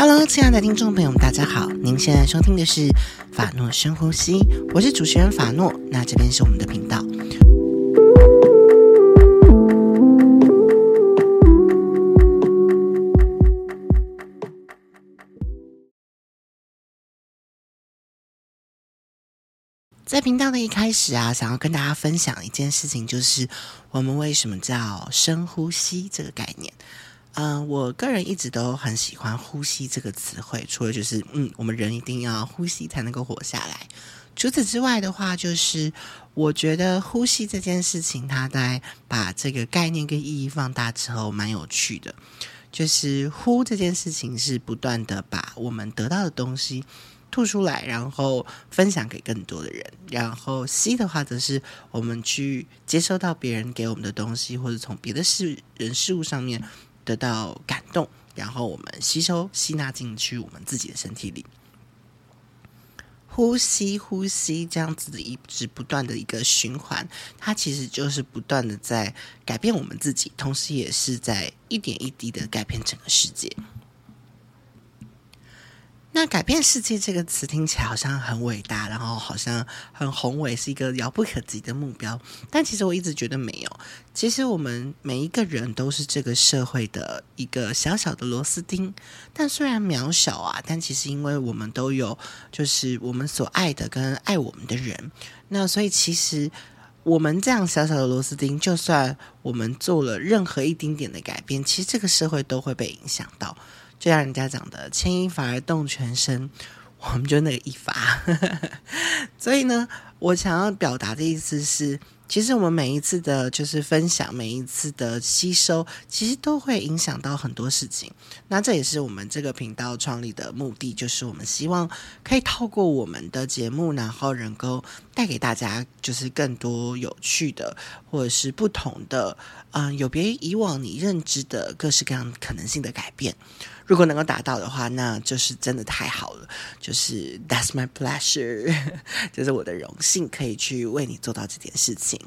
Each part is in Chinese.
Hello，亲爱的听众朋友们，大家好！您现在收听的是法诺深呼吸，我是主持人法诺。那这边是我们的频道。在频道的一开始啊，想要跟大家分享一件事情，就是我们为什么叫深呼吸这个概念。嗯、我个人一直都很喜欢“呼吸”这个词汇，除了就是嗯，我们人一定要呼吸才能够活下来。除此之外的话，就是我觉得呼吸这件事情，它在把这个概念跟意义放大之后，蛮有趣的。就是呼这件事情是不断的把我们得到的东西吐出来，然后分享给更多的人。然后吸的话，则是我们去接收到别人给我们的东西，或者从别的事人事物上面。得到感动，然后我们吸收、吸纳进去我们自己的身体里，呼吸、呼吸，这样子的一直不断的一个循环，它其实就是不断的在改变我们自己，同时也是在一点一滴的改变整个世界。那改变世界这个词听起来好像很伟大，然后好像很宏伟，是一个遥不可及的目标。但其实我一直觉得没有。其实我们每一个人都是这个社会的一个小小的螺丝钉。但虽然渺小啊，但其实因为我们都有，就是我们所爱的跟爱我们的人。那所以其实我们这样小小的螺丝钉，就算我们做了任何一丁点的改变，其实这个社会都会被影响到。就像人家讲的“牵一发而动全身”，我们就那个一发。所以呢，我想要表达的意思是，其实我们每一次的，就是分享，每一次的吸收，其实都会影响到很多事情。那这也是我们这个频道创立的目的，就是我们希望可以透过我们的节目，然后能够带给大家，就是更多有趣的，或者是不同的，嗯、有别于以往你认知的各式各样可能性的改变。如果能够达到的话，那就是真的太好了。就是 That's my pleasure，就是我的荣幸，可以去为你做到这件事情。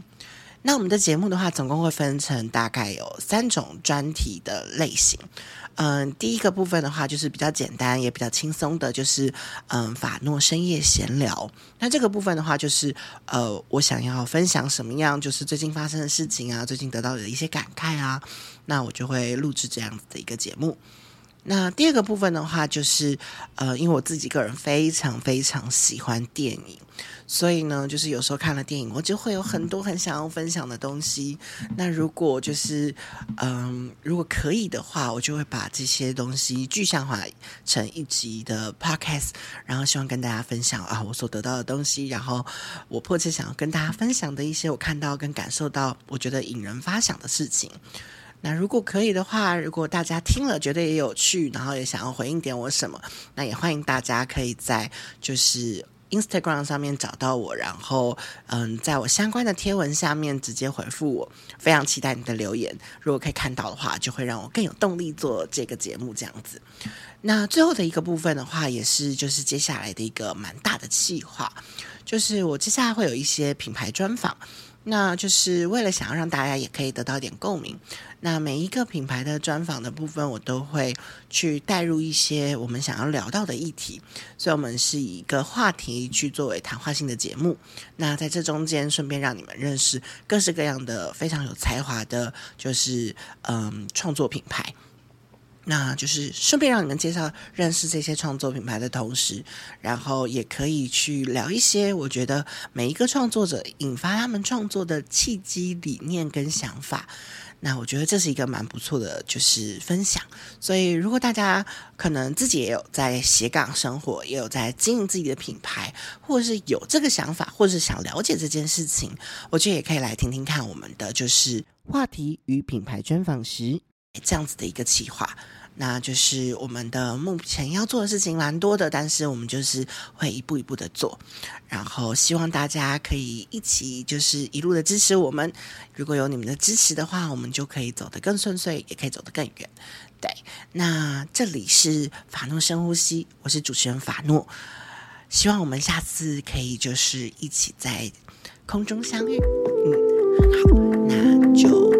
那我们的节目的话，总共会分成大概有三种专题的类型。嗯，第一个部分的话，就是比较简单也比较轻松的，就是嗯，法诺深夜闲聊。那这个部分的话，就是呃，我想要分享什么样，就是最近发生的事情啊，最近得到的一些感慨啊，那我就会录制这样子的一个节目。那第二个部分的话，就是呃，因为我自己个人非常非常喜欢电影，所以呢，就是有时候看了电影，我就会有很多很想要分享的东西。那如果就是嗯、如果可以的话，我就会把这些东西具象化成一集的 podcast，然后希望跟大家分享啊，我所得到的东西，然后我迫切想要跟大家分享的一些我看到跟感受到，我觉得引人发想的事情。那如果可以的话，如果大家听了觉得也有趣，然后也想要回应点我什么，那也欢迎大家可以在就是 Instagram 上面找到我，然后嗯，在我相关的贴文下面直接回复我。非常期待你的留言，如果可以看到的话，就会让我更有动力做这个节目这样子。那最后的一个部分的话，也是就是接下来的一个蛮大的计划，就是我接下来会有一些品牌专访。那就是为了想要让大家也可以得到一点共鸣，那每一个品牌的专访的部分，我都会去带入一些我们想要聊到的议题，所以我们是以一个话题去作为谈话性的节目。那在这中间，顺便让你们认识各式各样的非常有才华的，就是嗯创作品牌。那就是顺便让你们介绍认识这些创作品牌的同时，然后也可以去聊一些我觉得每一个创作者引发他们创作的契机、理念跟想法。那我觉得这是一个蛮不错的，就是分享。所以如果大家可能自己也有在斜杠生活，也有在经营自己的品牌，或者是有这个想法，或者是想了解这件事情，我觉得也可以来听听看我们的就是话题与品牌专访时。这样子的一个企划，那就是我们的目前要做的事情蛮多的，但是我们就是会一步一步的做，然后希望大家可以一起就是一路的支持我们。如果有你们的支持的话，我们就可以走得更顺遂，也可以走得更远。对，那这里是法诺深呼吸，我是主持人法诺，希望我们下次可以就是一起在空中相遇。嗯，好，那就